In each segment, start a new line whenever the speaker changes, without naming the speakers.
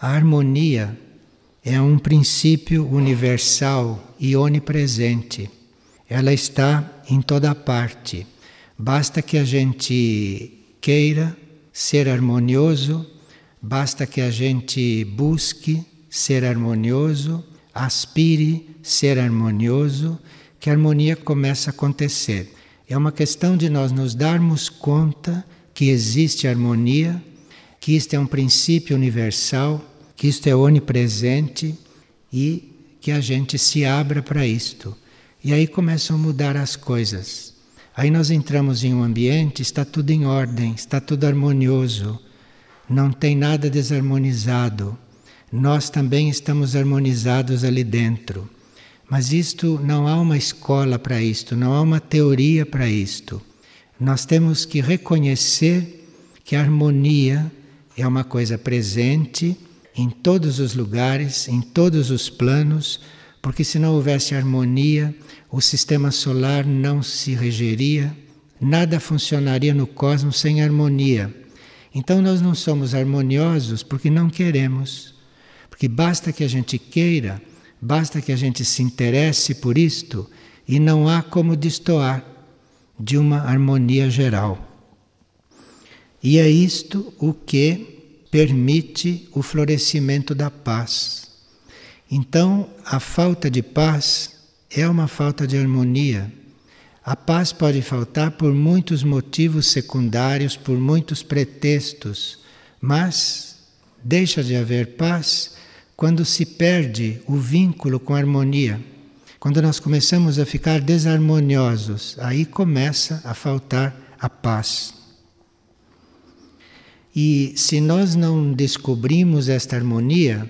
A harmonia é um princípio universal e onipresente. Ela está em toda parte. Basta que a gente queira ser harmonioso, basta que a gente busque ser harmonioso, aspire ser harmonioso, que a harmonia começa a acontecer. É uma questão de nós nos darmos conta que existe harmonia, que isto é um princípio universal, que isto é onipresente e que a gente se abra para isto. E aí começam a mudar as coisas. Aí nós entramos em um ambiente, está tudo em ordem, está tudo harmonioso, não tem nada desarmonizado. Nós também estamos harmonizados ali dentro. Mas isto não há uma escola para isto, não há uma teoria para isto. Nós temos que reconhecer que a harmonia é uma coisa presente em todos os lugares, em todos os planos, porque se não houvesse harmonia, o sistema solar não se regeria, nada funcionaria no cosmos sem harmonia. Então nós não somos harmoniosos porque não queremos. Porque basta que a gente queira, basta que a gente se interesse por isto e não há como destoar de uma harmonia geral. E é isto o que permite o florescimento da paz. Então, a falta de paz é uma falta de harmonia. A paz pode faltar por muitos motivos secundários, por muitos pretextos, mas deixa de haver paz quando se perde o vínculo com a harmonia. Quando nós começamos a ficar desarmoniosos, aí começa a faltar a paz. E se nós não descobrimos esta harmonia,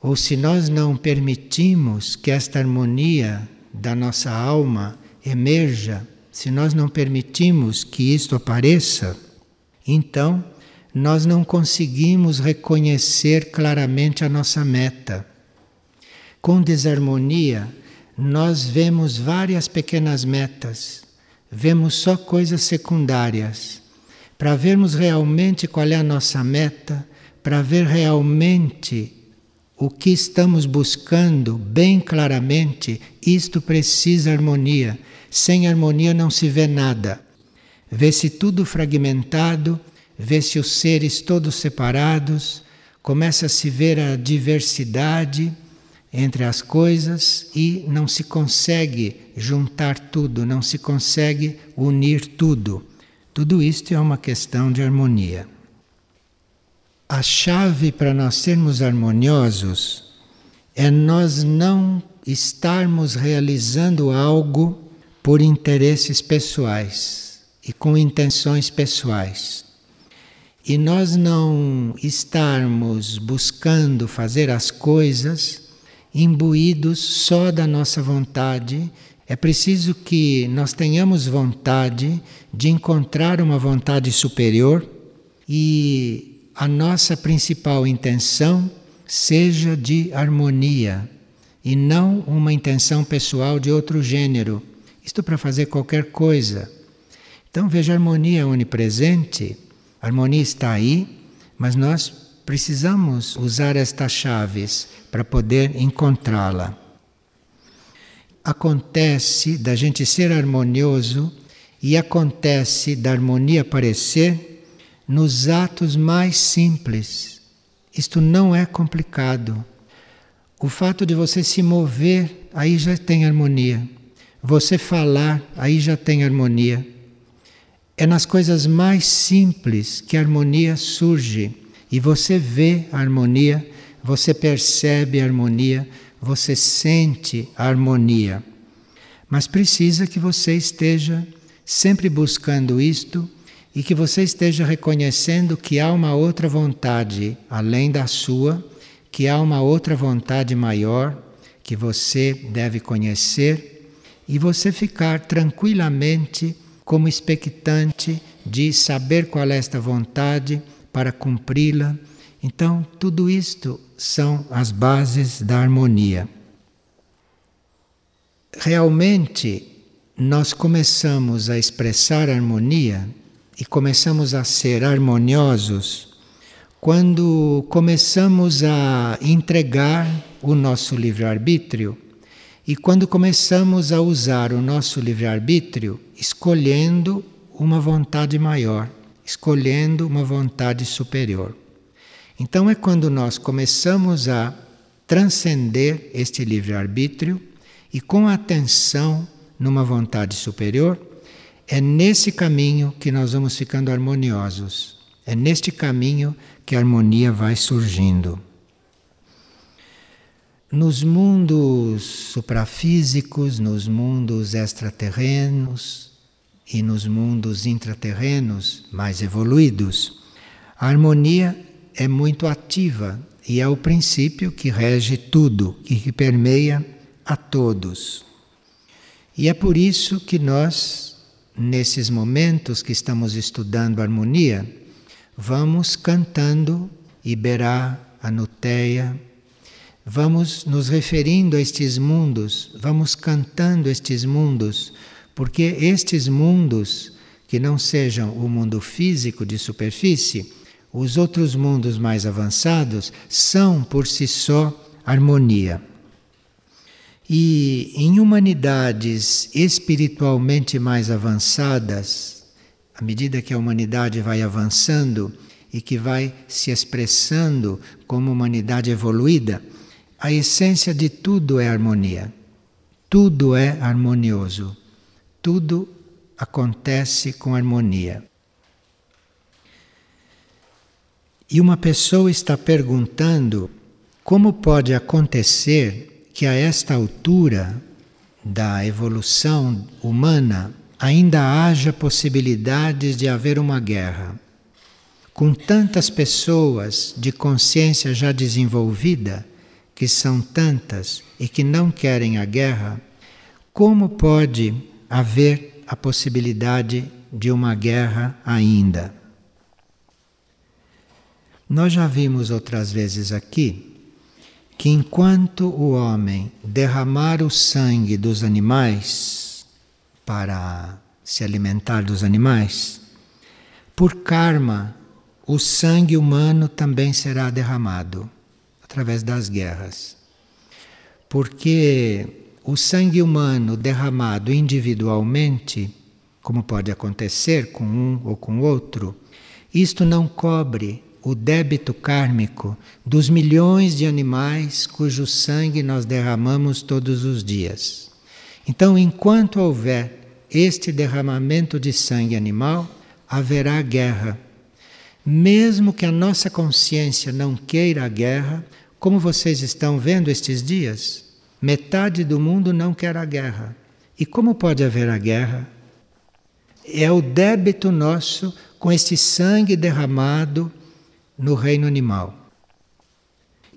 ou se nós não permitimos que esta harmonia da nossa alma emerja, se nós não permitimos que isto apareça, então nós não conseguimos reconhecer claramente a nossa meta. Com desarmonia, nós vemos várias pequenas metas, vemos só coisas secundárias. Para vermos realmente qual é a nossa meta, para ver realmente o que estamos buscando bem claramente, isto precisa harmonia. Sem harmonia não se vê nada. Vê-se tudo fragmentado, vê-se os seres todos separados, começa a se ver a diversidade entre as coisas e não se consegue juntar tudo, não se consegue unir tudo. Tudo isto é uma questão de harmonia. A chave para nós sermos harmoniosos é nós não estarmos realizando algo por interesses pessoais e com intenções pessoais. E nós não estarmos buscando fazer as coisas imbuídos só da nossa vontade. É preciso que nós tenhamos vontade de encontrar uma vontade superior e a nossa principal intenção seja de harmonia e não uma intenção pessoal de outro gênero. Isto para fazer qualquer coisa. Então veja, a harmonia é onipresente, a harmonia está aí, mas nós precisamos usar estas chaves para poder encontrá-la. Acontece da gente ser harmonioso e acontece da harmonia aparecer nos atos mais simples. Isto não é complicado. O fato de você se mover, aí já tem harmonia. Você falar, aí já tem harmonia. É nas coisas mais simples que a harmonia surge. E você vê a harmonia, você percebe a harmonia, você sente a harmonia. Mas precisa que você esteja sempre buscando isto e que você esteja reconhecendo que há uma outra vontade além da sua, que há uma outra vontade maior que você deve conhecer e você ficar tranquilamente como expectante de saber qual é esta vontade para cumpri-la. Então, tudo isto são as bases da harmonia. Realmente, nós começamos a expressar harmonia e começamos a ser harmoniosos quando começamos a entregar o nosso livre-arbítrio e quando começamos a usar o nosso livre-arbítrio escolhendo uma vontade maior, escolhendo uma vontade superior. Então é quando nós começamos a transcender este livre-arbítrio e com atenção numa vontade superior, é nesse caminho que nós vamos ficando harmoniosos. É neste caminho que a harmonia vai surgindo. Nos mundos suprafísicos, nos mundos extraterrenos e nos mundos intraterrenos mais evoluídos, a harmonia é muito ativa e é o princípio que rege tudo e que permeia a todos. E é por isso que nós, nesses momentos que estamos estudando harmonia, vamos cantando Iberá, Anuteia, vamos nos referindo a estes mundos, vamos cantando estes mundos, porque estes mundos, que não sejam o mundo físico de superfície, os outros mundos mais avançados são por si só harmonia. E em humanidades espiritualmente mais avançadas, à medida que a humanidade vai avançando e que vai se expressando como humanidade evoluída, a essência de tudo é harmonia. Tudo é harmonioso. Tudo acontece com harmonia. E uma pessoa está perguntando como pode acontecer que a esta altura da evolução humana ainda haja possibilidades de haver uma guerra. Com tantas pessoas de consciência já desenvolvida, que são tantas e que não querem a guerra, como pode haver a possibilidade de uma guerra ainda? Nós já vimos outras vezes aqui que enquanto o homem derramar o sangue dos animais para se alimentar dos animais, por karma, o sangue humano também será derramado através das guerras. Porque o sangue humano derramado individualmente, como pode acontecer com um ou com outro, isto não cobre o débito kármico dos milhões de animais cujo sangue nós derramamos todos os dias. Então, enquanto houver este derramamento de sangue animal, haverá guerra. Mesmo que a nossa consciência não queira a guerra, como vocês estão vendo estes dias, metade do mundo não quer a guerra. E como pode haver a guerra? É o débito nosso com este sangue derramado no reino animal.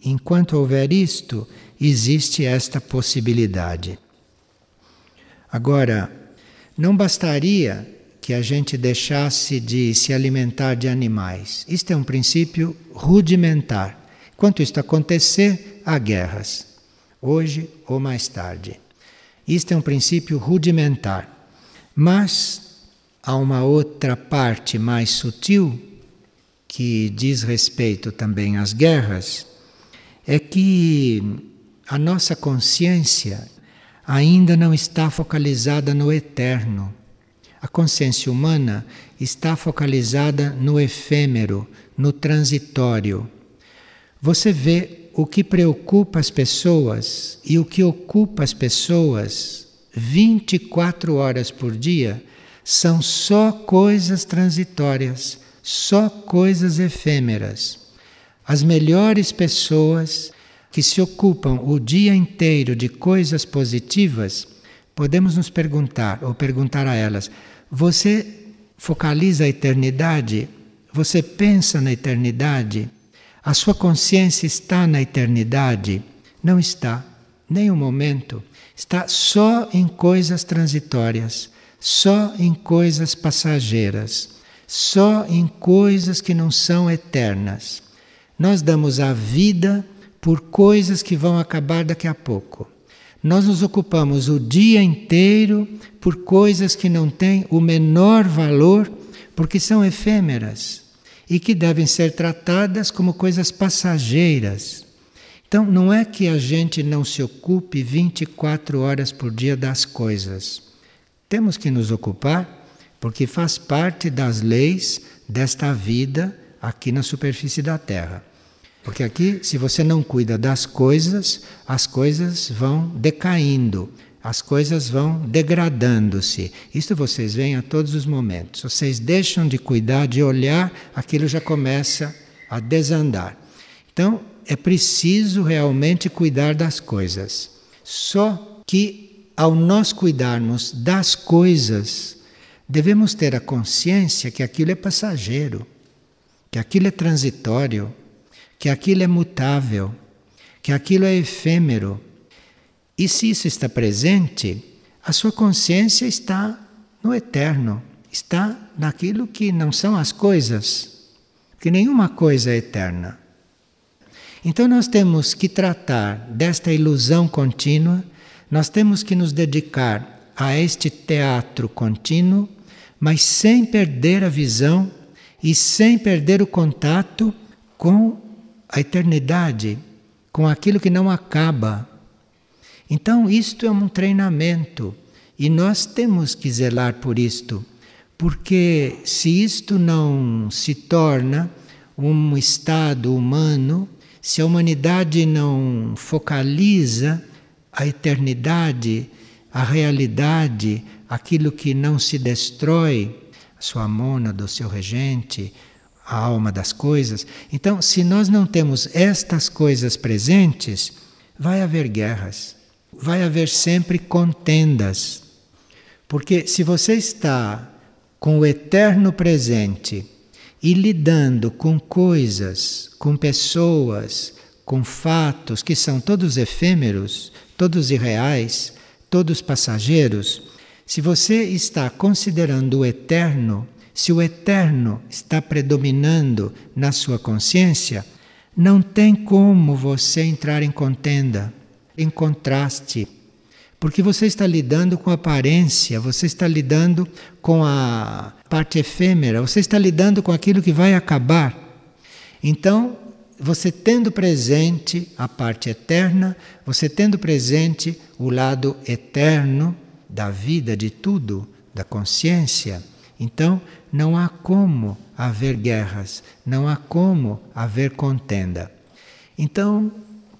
Enquanto houver isto, existe esta possibilidade. Agora, não bastaria que a gente deixasse de se alimentar de animais. Isto é um princípio rudimentar. Quanto isto acontecer, há guerras, hoje ou mais tarde. Isto é um princípio rudimentar. Mas há uma outra parte mais sutil que diz respeito também às guerras, é que a nossa consciência ainda não está focalizada no eterno. A consciência humana está focalizada no efêmero, no transitório. Você vê o que preocupa as pessoas e o que ocupa as pessoas 24 horas por dia são só coisas transitórias só coisas efêmeras. As melhores pessoas que se ocupam o dia inteiro de coisas positivas, podemos nos perguntar, ou perguntar a elas: você focaliza a eternidade? Você pensa na eternidade? A sua consciência está na eternidade? Não está, nem um momento. Está só em coisas transitórias, só em coisas passageiras só em coisas que não são eternas. Nós damos a vida por coisas que vão acabar daqui a pouco. Nós nos ocupamos o dia inteiro por coisas que não têm o menor valor, porque são efêmeras. e que devem ser tratadas como coisas passageiras. Então, não é que a gente não se ocupe 24 horas por dia das coisas. Temos que nos ocupar porque faz parte das leis desta vida aqui na superfície da Terra. Porque aqui, se você não cuida das coisas, as coisas vão decaindo, as coisas vão degradando-se. Isso vocês veem a todos os momentos. Vocês deixam de cuidar, de olhar, aquilo já começa a desandar. Então, é preciso realmente cuidar das coisas. Só que ao nós cuidarmos das coisas, devemos ter a consciência que aquilo é passageiro, que aquilo é transitório, que aquilo é mutável, que aquilo é efêmero e se isso está presente, a sua consciência está no eterno, está naquilo que não são as coisas, porque nenhuma coisa é eterna. Então nós temos que tratar desta ilusão contínua, nós temos que nos dedicar a este teatro contínuo, mas sem perder a visão e sem perder o contato com a eternidade, com aquilo que não acaba, então, isto é um treinamento e nós temos que zelar por isto, porque se isto não se torna um estado humano, se a humanidade não focaliza a eternidade, a realidade, aquilo que não se destrói, a sua mônada, o seu regente, a alma das coisas. Então, se nós não temos estas coisas presentes, vai haver guerras vai haver sempre contendas. Porque se você está com o eterno presente e lidando com coisas, com pessoas, com fatos que são todos efêmeros, todos irreais, todos passageiros, se você está considerando o eterno, se o eterno está predominando na sua consciência, não tem como você entrar em contenda em contraste, porque você está lidando com a aparência, você está lidando com a parte efêmera, você está lidando com aquilo que vai acabar. Então, você tendo presente a parte eterna, você tendo presente o lado eterno da vida, de tudo, da consciência, então não há como haver guerras, não há como haver contenda. Então,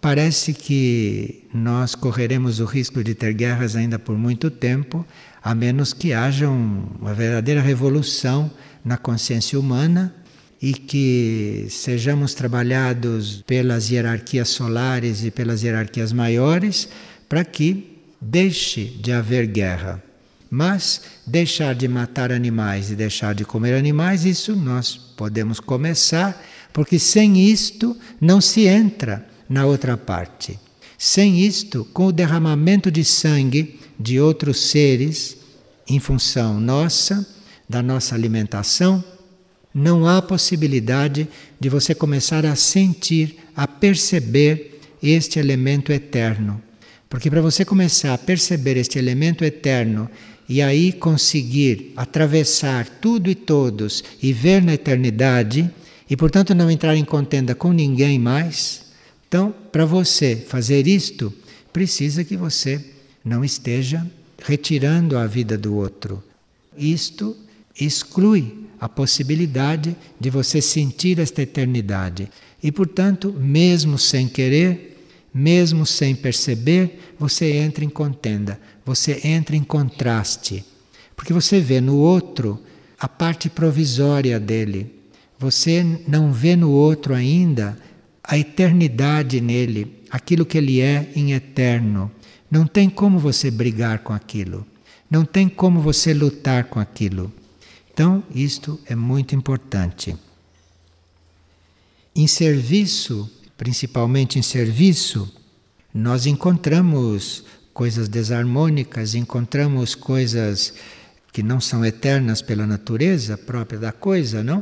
Parece que nós correremos o risco de ter guerras ainda por muito tempo, a menos que haja uma verdadeira revolução na consciência humana e que sejamos trabalhados pelas hierarquias solares e pelas hierarquias maiores para que deixe de haver guerra. Mas deixar de matar animais e deixar de comer animais, isso nós podemos começar, porque sem isto não se entra na outra parte. Sem isto, com o derramamento de sangue de outros seres, em função nossa, da nossa alimentação, não há possibilidade de você começar a sentir, a perceber este elemento eterno. Porque para você começar a perceber este elemento eterno e aí conseguir atravessar tudo e todos e ver na eternidade, e portanto não entrar em contenda com ninguém mais, então, para você fazer isto, precisa que você não esteja retirando a vida do outro. Isto exclui a possibilidade de você sentir esta eternidade. E, portanto, mesmo sem querer, mesmo sem perceber, você entra em contenda, você entra em contraste. Porque você vê no outro a parte provisória dele. Você não vê no outro ainda a eternidade nele, aquilo que ele é em eterno. Não tem como você brigar com aquilo. Não tem como você lutar com aquilo. Então, isto é muito importante. Em serviço, principalmente em serviço, nós encontramos coisas desarmônicas, encontramos coisas que não são eternas pela natureza própria da coisa, não?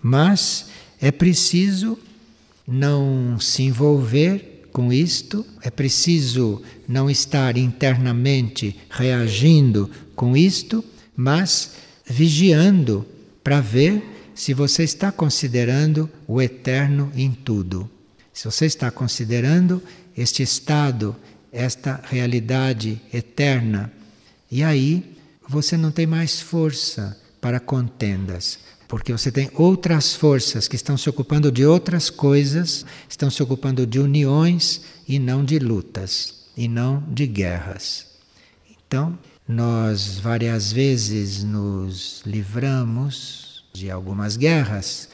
Mas é preciso não se envolver com isto, é preciso não estar internamente reagindo com isto, mas vigiando para ver se você está considerando o eterno em tudo. Se você está considerando este estado, esta realidade eterna, e aí você não tem mais força para contendas, porque você tem outras forças que estão se ocupando de outras coisas, estão se ocupando de uniões e não de lutas, e não de guerras. Então, nós várias vezes nos livramos de algumas guerras,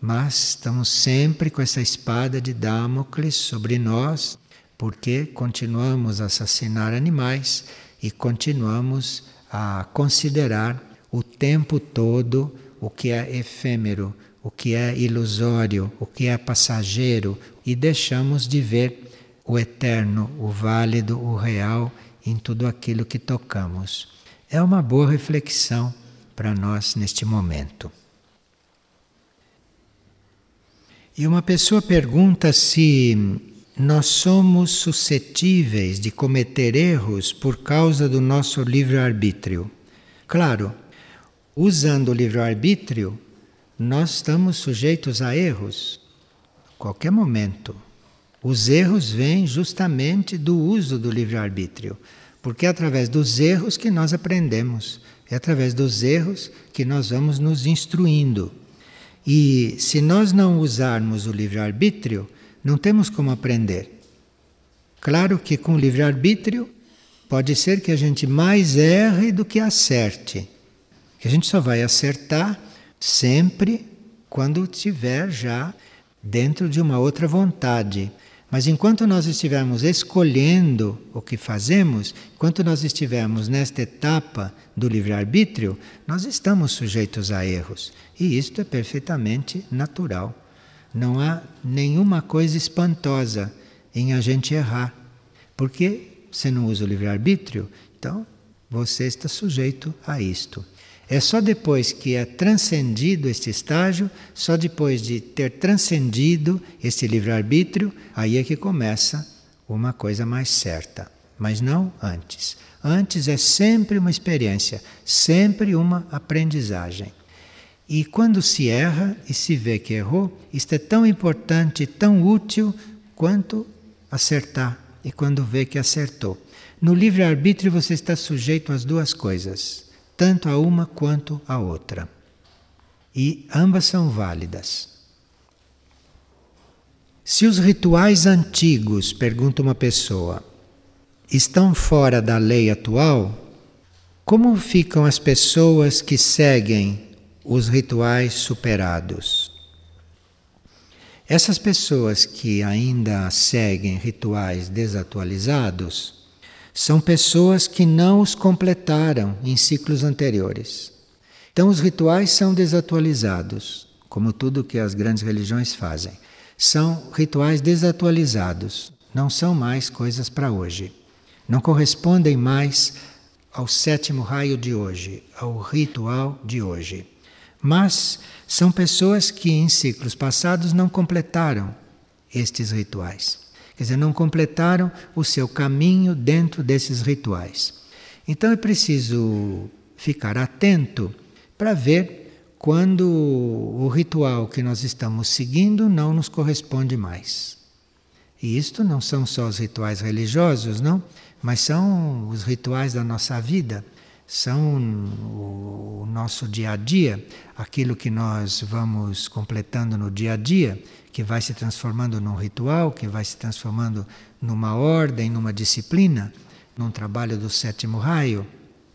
mas estamos sempre com essa espada de Damocles sobre nós, porque continuamos a assassinar animais e continuamos a considerar o tempo todo o que é efêmero, o que é ilusório, o que é passageiro e deixamos de ver o eterno, o válido, o real em tudo aquilo que tocamos. É uma boa reflexão para nós neste momento. E uma pessoa pergunta se nós somos suscetíveis de cometer erros por causa do nosso livre-arbítrio. Claro, usando o livre-arbítrio, nós estamos sujeitos a erros a qualquer momento. Os erros vêm justamente do uso do livre-arbítrio, porque é através dos erros que nós aprendemos, é através dos erros que nós vamos nos instruindo. E se nós não usarmos o livre-arbítrio, não temos como aprender. Claro que com o livre-arbítrio pode ser que a gente mais erre do que acerte. Que a gente só vai acertar sempre quando estiver já dentro de uma outra vontade. Mas enquanto nós estivermos escolhendo o que fazemos, enquanto nós estivermos nesta etapa do livre-arbítrio, nós estamos sujeitos a erros. E isto é perfeitamente natural. Não há nenhuma coisa espantosa em a gente errar. Porque você não usa o livre-arbítrio, então você está sujeito a isto. É só depois que é transcendido este estágio, só depois de ter transcendido este livre-arbítrio, aí é que começa uma coisa mais certa. Mas não antes. Antes é sempre uma experiência, sempre uma aprendizagem. E quando se erra e se vê que errou, isto é tão importante, tão útil quanto acertar e quando vê que acertou. No livre-arbítrio você está sujeito às duas coisas, tanto a uma quanto a outra. E ambas são válidas. Se os rituais antigos, pergunta uma pessoa, estão fora da lei atual, como ficam as pessoas que seguem os rituais superados. Essas pessoas que ainda seguem rituais desatualizados são pessoas que não os completaram em ciclos anteriores. Então, os rituais são desatualizados, como tudo que as grandes religiões fazem. São rituais desatualizados, não são mais coisas para hoje. Não correspondem mais ao sétimo raio de hoje, ao ritual de hoje. Mas são pessoas que em ciclos passados não completaram estes rituais. Quer dizer, não completaram o seu caminho dentro desses rituais. Então é preciso ficar atento para ver quando o ritual que nós estamos seguindo não nos corresponde mais. E isto não são só os rituais religiosos, não, mas são os rituais da nossa vida são o nosso dia a dia, aquilo que nós vamos completando no dia a dia, que vai se transformando num ritual, que vai se transformando numa ordem, numa disciplina, num trabalho do sétimo raio.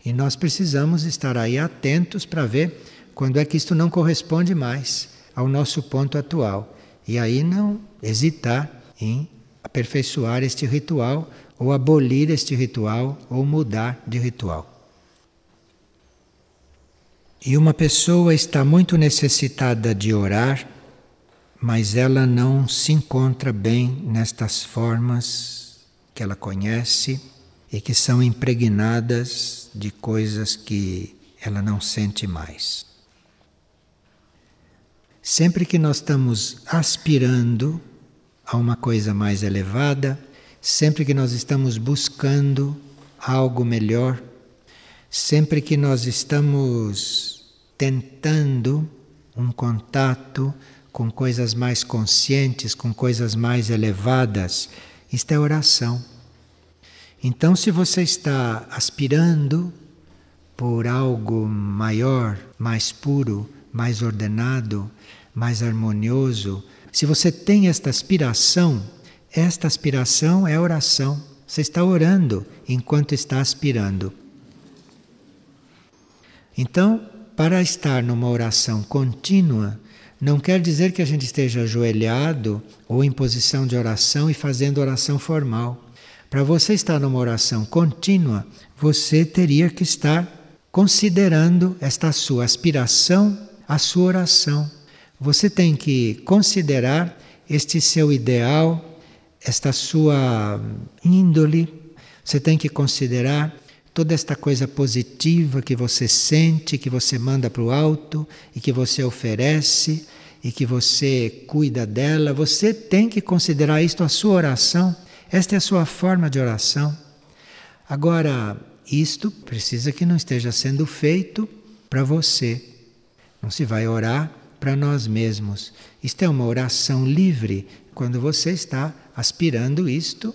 E nós precisamos estar aí atentos para ver quando é que isto não corresponde mais ao nosso ponto atual. E aí não hesitar em aperfeiçoar este ritual, ou abolir este ritual, ou mudar de ritual. E uma pessoa está muito necessitada de orar, mas ela não se encontra bem nestas formas que ela conhece e que são impregnadas de coisas que ela não sente mais. Sempre que nós estamos aspirando a uma coisa mais elevada, sempre que nós estamos buscando algo melhor, sempre que nós estamos tentando um contato com coisas mais conscientes, com coisas mais elevadas. Isto é oração. Então, se você está aspirando por algo maior, mais puro, mais ordenado, mais harmonioso, se você tem esta aspiração, esta aspiração é oração. Você está orando enquanto está aspirando. Então, para estar numa oração contínua, não quer dizer que a gente esteja ajoelhado ou em posição de oração e fazendo oração formal. Para você estar numa oração contínua, você teria que estar considerando esta sua aspiração, a sua oração. Você tem que considerar este seu ideal, esta sua índole. Você tem que considerar toda esta coisa positiva que você sente, que você manda para o alto e que você oferece e que você cuida dela, você tem que considerar isto a sua oração. Esta é a sua forma de oração. Agora, isto precisa que não esteja sendo feito para você. Não se vai orar para nós mesmos. Isto é uma oração livre quando você está aspirando isto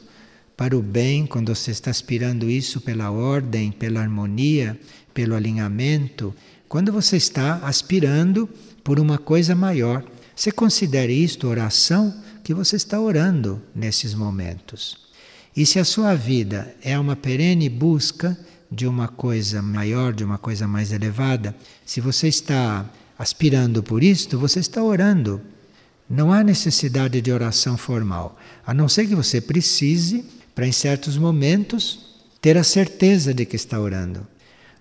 para o bem, quando você está aspirando isso pela ordem, pela harmonia, pelo alinhamento, quando você está aspirando por uma coisa maior. Você considere isto oração que você está orando nesses momentos. E se a sua vida é uma perene busca de uma coisa maior, de uma coisa mais elevada, se você está aspirando por isto, você está orando. Não há necessidade de oração formal, a não ser que você precise para em certos momentos ter a certeza de que está orando.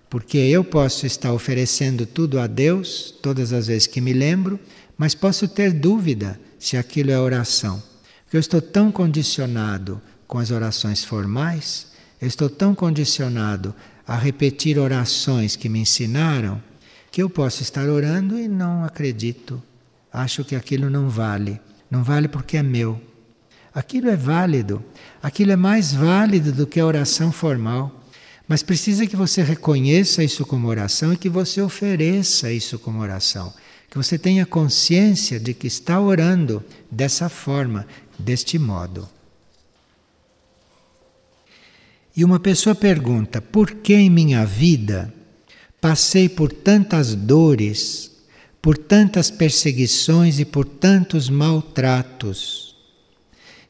Porque eu posso estar oferecendo tudo a Deus todas as vezes que me lembro, mas posso ter dúvida se aquilo é oração. Porque eu estou tão condicionado com as orações formais, eu estou tão condicionado a repetir orações que me ensinaram, que eu posso estar orando e não acredito. Acho que aquilo não vale. Não vale porque é meu. Aquilo é válido, aquilo é mais válido do que a oração formal. Mas precisa que você reconheça isso como oração e que você ofereça isso como oração. Que você tenha consciência de que está orando dessa forma, deste modo. E uma pessoa pergunta: por que em minha vida passei por tantas dores, por tantas perseguições e por tantos maltratos?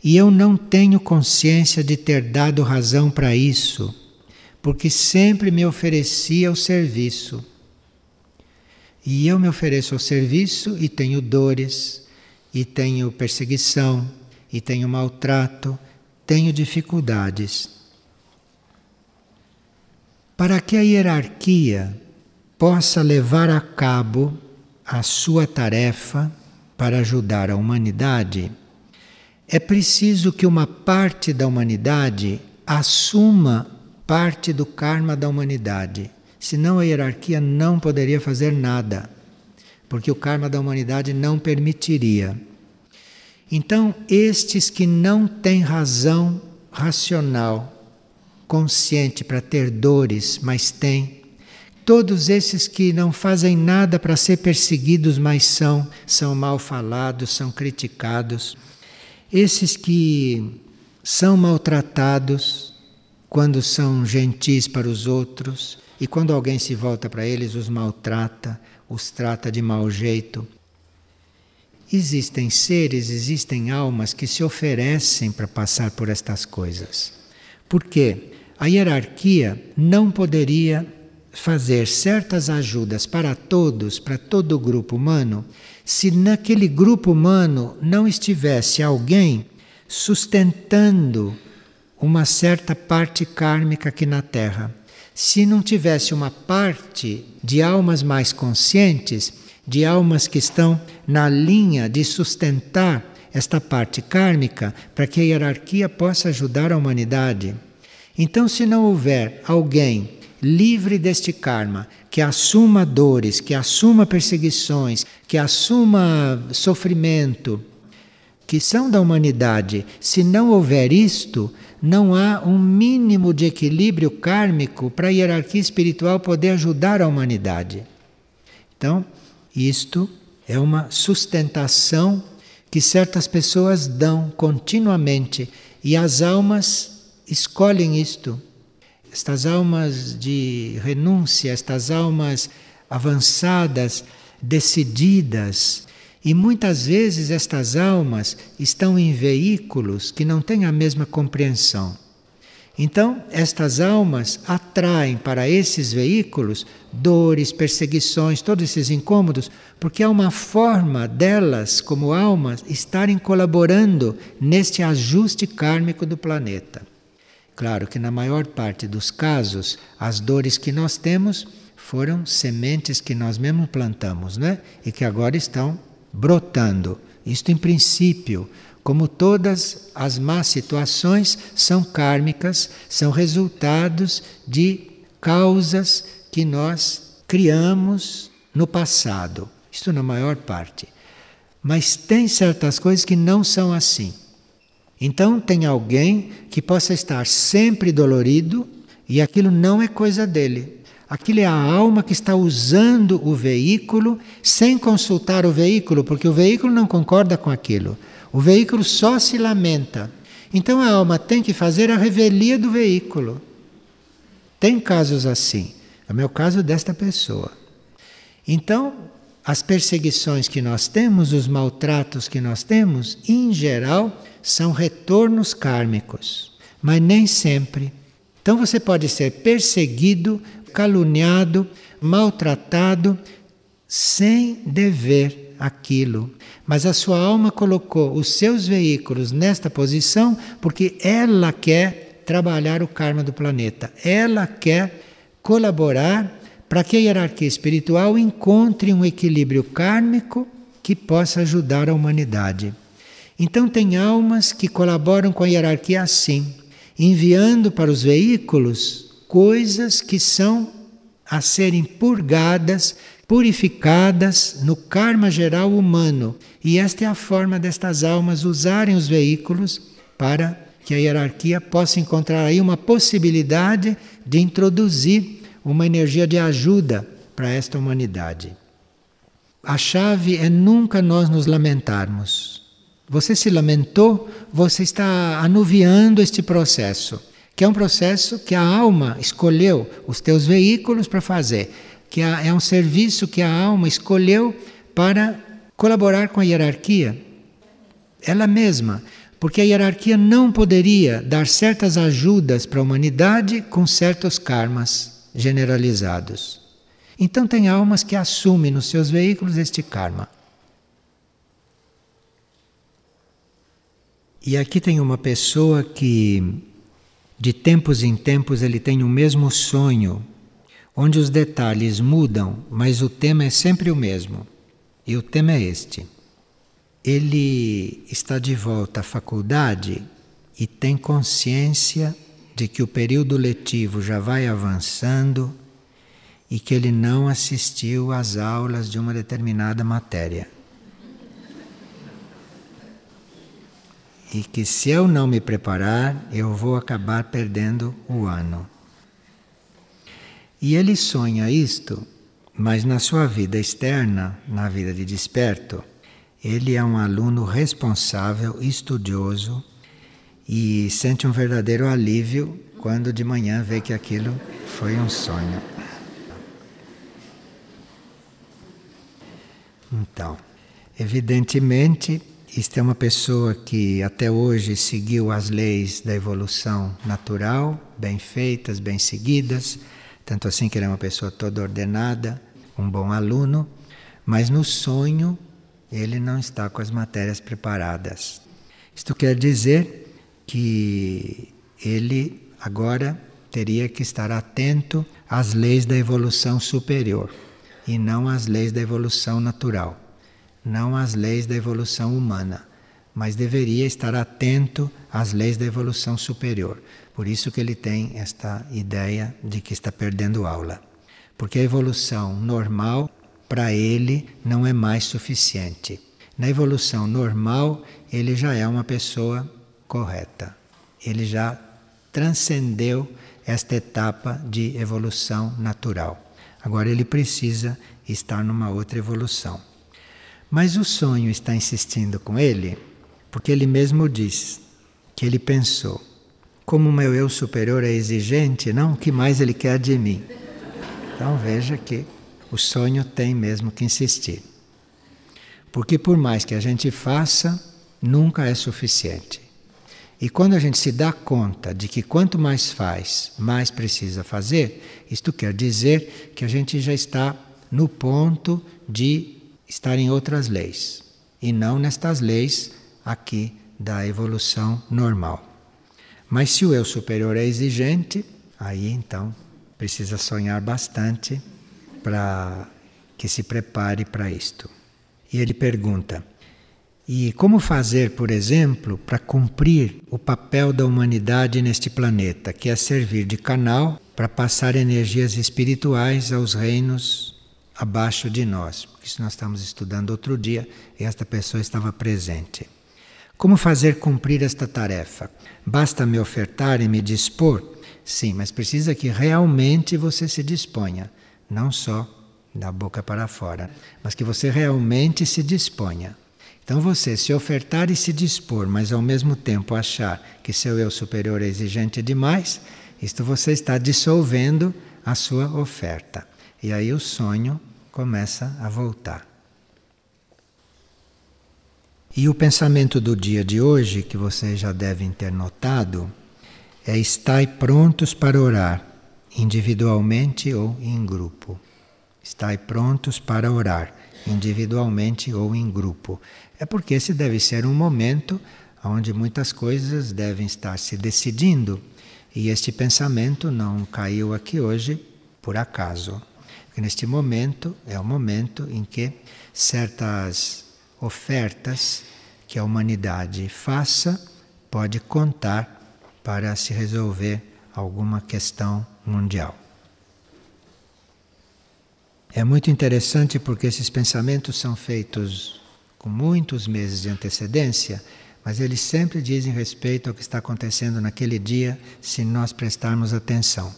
E eu não tenho consciência de ter dado razão para isso, porque sempre me oferecia o serviço. E eu me ofereço ao serviço e tenho dores, e tenho perseguição, e tenho maltrato, tenho dificuldades. Para que a hierarquia possa levar a cabo a sua tarefa para ajudar a humanidade, é preciso que uma parte da humanidade assuma parte do karma da humanidade. Senão a hierarquia não poderia fazer nada, porque o karma da humanidade não permitiria. Então, estes que não têm razão racional, consciente para ter dores, mas têm, todos esses que não fazem nada para ser perseguidos, mas são, são mal falados, são criticados esses que são maltratados quando são gentis para os outros e quando alguém se volta para eles os maltrata, os trata de mau jeito. Existem seres, existem almas que se oferecem para passar por estas coisas. Porque a hierarquia não poderia fazer certas ajudas para todos, para todo o grupo humano, se naquele grupo humano não estivesse alguém sustentando uma certa parte kármica aqui na Terra. Se não tivesse uma parte de almas mais conscientes, de almas que estão na linha de sustentar esta parte kármica para que a hierarquia possa ajudar a humanidade. Então, se não houver alguém livre deste karma, que assuma dores, que assuma perseguições, que assuma sofrimento, que são da humanidade. Se não houver isto, não há um mínimo de equilíbrio kármico para a hierarquia espiritual poder ajudar a humanidade. Então, isto É uma sustentação que certas pessoas dão continuamente e as almas escolhem isto. Estas almas de renúncia, estas almas avançadas, decididas, e muitas vezes estas almas estão em veículos que não têm a mesma compreensão. Então, estas almas atraem para esses veículos dores, perseguições, todos esses incômodos, porque há uma forma delas, como almas, estarem colaborando neste ajuste kármico do planeta. Claro que na maior parte dos casos, as dores que nós temos foram sementes que nós mesmos plantamos, né? E que agora estão brotando. Isto em princípio, como todas as más situações são kármicas, são resultados de causas que nós criamos no passado. Isto na maior parte. Mas tem certas coisas que não são assim. Então tem alguém que possa estar sempre dolorido e aquilo não é coisa dele. Aquilo é a alma que está usando o veículo sem consultar o veículo, porque o veículo não concorda com aquilo. O veículo só se lamenta. Então a alma tem que fazer a revelia do veículo. Tem casos assim. É o meu caso desta pessoa. Então, as perseguições que nós temos, os maltratos que nós temos, em geral, são retornos kármicos, mas nem sempre. Então você pode ser perseguido, caluniado, maltratado, sem dever aquilo. Mas a sua alma colocou os seus veículos nesta posição porque ela quer trabalhar o karma do planeta. Ela quer colaborar para que a hierarquia espiritual encontre um equilíbrio kármico que possa ajudar a humanidade. Então, tem almas que colaboram com a hierarquia assim, enviando para os veículos coisas que são a serem purgadas purificadas no karma geral humano. E esta é a forma destas almas usarem os veículos para que a hierarquia possa encontrar aí uma possibilidade de introduzir uma energia de ajuda para esta humanidade. A chave é nunca nós nos lamentarmos. Você se lamentou, você está anuviando este processo, que é um processo que a alma escolheu os teus veículos para fazer que é um serviço que a alma escolheu para colaborar com a hierarquia. Ela mesma, porque a hierarquia não poderia dar certas ajudas para a humanidade com certos karmas generalizados. Então, tem almas que assumem nos seus veículos este karma. E aqui tem uma pessoa que, de tempos em tempos, ele tem o mesmo sonho onde os detalhes mudam, mas o tema é sempre o mesmo. E o tema é este. Ele está de volta à faculdade e tem consciência de que o período letivo já vai avançando e que ele não assistiu às aulas de uma determinada matéria. E que se eu não me preparar, eu vou acabar perdendo o ano. E ele sonha isto, mas na sua vida externa, na vida de desperto, ele é um aluno responsável, estudioso e sente um verdadeiro alívio quando de manhã vê que aquilo foi um sonho. Então, evidentemente, isto é uma pessoa que até hoje seguiu as leis da evolução natural, bem feitas, bem seguidas tanto assim que ele é uma pessoa toda ordenada, um bom aluno, mas no sonho ele não está com as matérias preparadas. Isto quer dizer que ele agora teria que estar atento às leis da evolução superior e não às leis da evolução natural, não às leis da evolução humana, mas deveria estar atento às leis da evolução superior. Por isso que ele tem esta ideia de que está perdendo aula. Porque a evolução normal, para ele, não é mais suficiente. Na evolução normal, ele já é uma pessoa correta. Ele já transcendeu esta etapa de evolução natural. Agora ele precisa estar numa outra evolução. Mas o sonho está insistindo com ele, porque ele mesmo diz que ele pensou: como o meu eu superior é exigente, não, o que mais ele quer de mim? Então veja que o sonho tem mesmo que insistir. Porque por mais que a gente faça, nunca é suficiente. E quando a gente se dá conta de que quanto mais faz, mais precisa fazer, isto quer dizer que a gente já está no ponto de estar em outras leis e não nestas leis aqui da evolução normal. Mas se o eu superior é exigente, aí então precisa sonhar bastante para que se prepare para isto. E ele pergunta: e como fazer, por exemplo, para cumprir o papel da humanidade neste planeta, que é servir de canal para passar energias espirituais aos reinos abaixo de nós? Isso nós estamos estudando outro dia e esta pessoa estava presente. Como fazer cumprir esta tarefa? Basta me ofertar e me dispor? Sim, mas precisa que realmente você se disponha, não só da boca para fora, mas que você realmente se disponha. Então você se ofertar e se dispor, mas ao mesmo tempo achar que seu eu superior é exigente demais, isto você está dissolvendo a sua oferta. E aí o sonho começa a voltar. E o pensamento do dia de hoje, que vocês já devem ter notado, é estai prontos para orar, individualmente ou em grupo. Estai prontos para orar, individualmente ou em grupo. É porque esse deve ser um momento onde muitas coisas devem estar se decidindo e este pensamento não caiu aqui hoje por acaso. Porque neste momento é o momento em que certas ofertas que a humanidade faça pode contar para se resolver alguma questão mundial. É muito interessante porque esses pensamentos são feitos com muitos meses de antecedência, mas eles sempre dizem respeito ao que está acontecendo naquele dia se nós prestarmos atenção,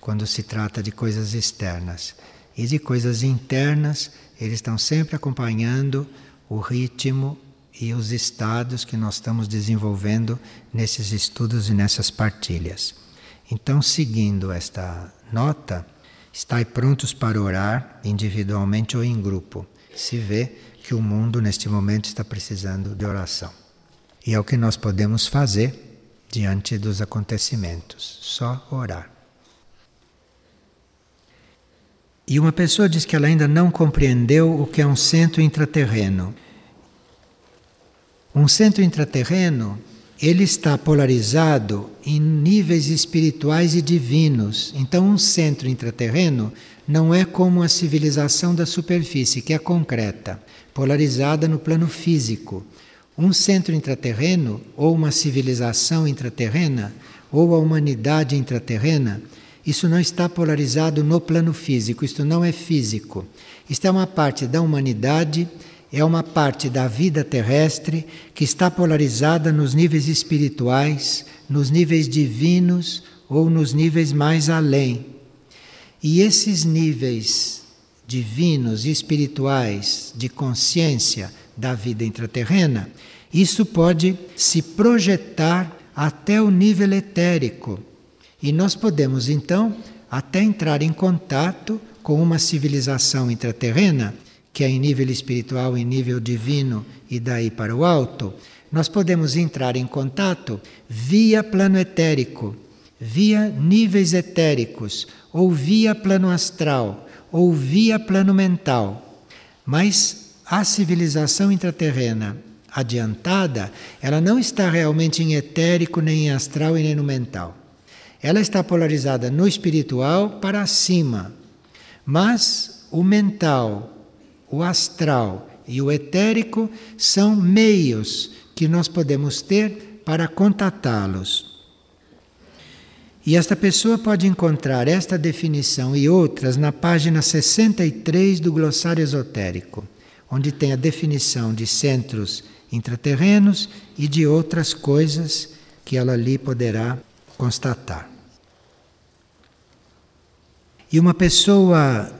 quando se trata de coisas externas. E de coisas internas, eles estão sempre acompanhando o ritmo e os estados que nós estamos desenvolvendo nesses estudos e nessas partilhas. Então, seguindo esta nota, estai prontos para orar individualmente ou em grupo. Se vê que o mundo neste momento está precisando de oração. E é o que nós podemos fazer diante dos acontecimentos, só orar. E uma pessoa diz que ela ainda não compreendeu o que é um centro intraterreno. Um centro intraterreno, ele está polarizado em níveis espirituais e divinos. Então, um centro intraterreno não é como a civilização da superfície, que é concreta polarizada no plano físico. Um centro intraterreno, ou uma civilização intraterrena, ou a humanidade intraterrena, isso não está polarizado no plano físico, isto não é físico. Isto é uma parte da humanidade, é uma parte da vida terrestre que está polarizada nos níveis espirituais, nos níveis divinos ou nos níveis mais além. E esses níveis divinos e espirituais de consciência da vida intraterrena, isso pode se projetar até o nível etérico. E nós podemos então até entrar em contato com uma civilização intraterrena, que é em nível espiritual, em nível divino e daí para o alto, nós podemos entrar em contato via plano etérico, via níveis etéricos ou via plano astral ou via plano mental. Mas a civilização intraterrena adiantada, ela não está realmente em etérico, nem em astral e nem no mental. Ela está polarizada no espiritual para cima. Mas o mental, o astral e o etérico são meios que nós podemos ter para contatá-los. E esta pessoa pode encontrar esta definição e outras na página 63 do Glossário Esotérico, onde tem a definição de centros intraterrenos e de outras coisas que ela ali poderá constatar. E uma pessoa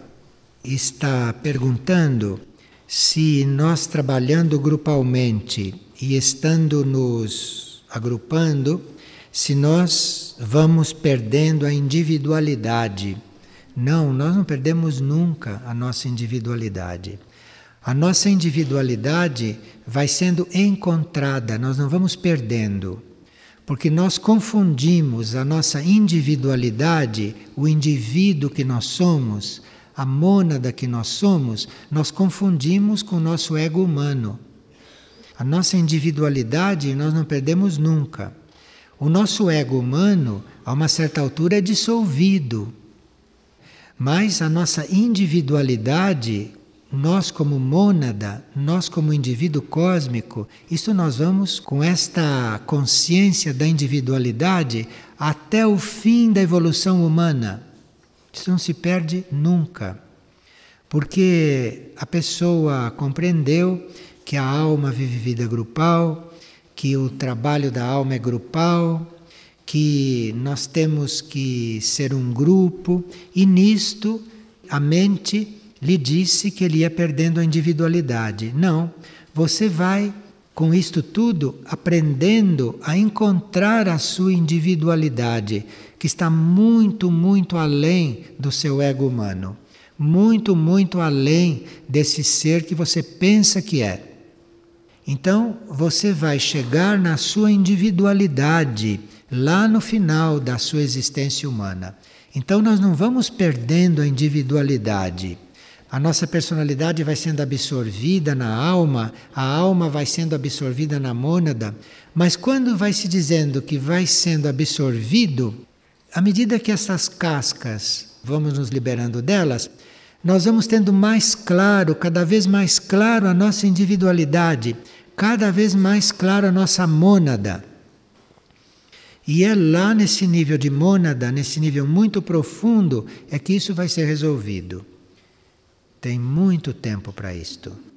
está perguntando se nós trabalhando grupalmente e estando nos agrupando, se nós vamos perdendo a individualidade. Não, nós não perdemos nunca a nossa individualidade. A nossa individualidade vai sendo encontrada, nós não vamos perdendo. Porque nós confundimos a nossa individualidade, o indivíduo que nós somos, a mônada que nós somos, nós confundimos com o nosso ego humano. A nossa individualidade nós não perdemos nunca. O nosso ego humano, a uma certa altura, é dissolvido. Mas a nossa individualidade, nós como mônada, nós como indivíduo cósmico, isso nós vamos com esta consciência da individualidade até o fim da evolução humana. Isso não se perde nunca. Porque a pessoa compreendeu que a alma vive vida grupal, que o trabalho da alma é grupal, que nós temos que ser um grupo, e nisto a mente lhe disse que ele ia perdendo a individualidade. Não, você vai com isto tudo aprendendo a encontrar a sua individualidade, que está muito, muito além do seu ego humano, muito, muito além desse ser que você pensa que é. Então, você vai chegar na sua individualidade lá no final da sua existência humana. Então, nós não vamos perdendo a individualidade a nossa personalidade vai sendo absorvida na alma, a alma vai sendo absorvida na mônada, mas quando vai se dizendo que vai sendo absorvido, à medida que essas cascas vamos nos liberando delas, nós vamos tendo mais claro, cada vez mais claro a nossa individualidade, cada vez mais claro a nossa mônada. E é lá nesse nível de mônada, nesse nível muito profundo, é que isso vai ser resolvido. Tem muito tempo para isto.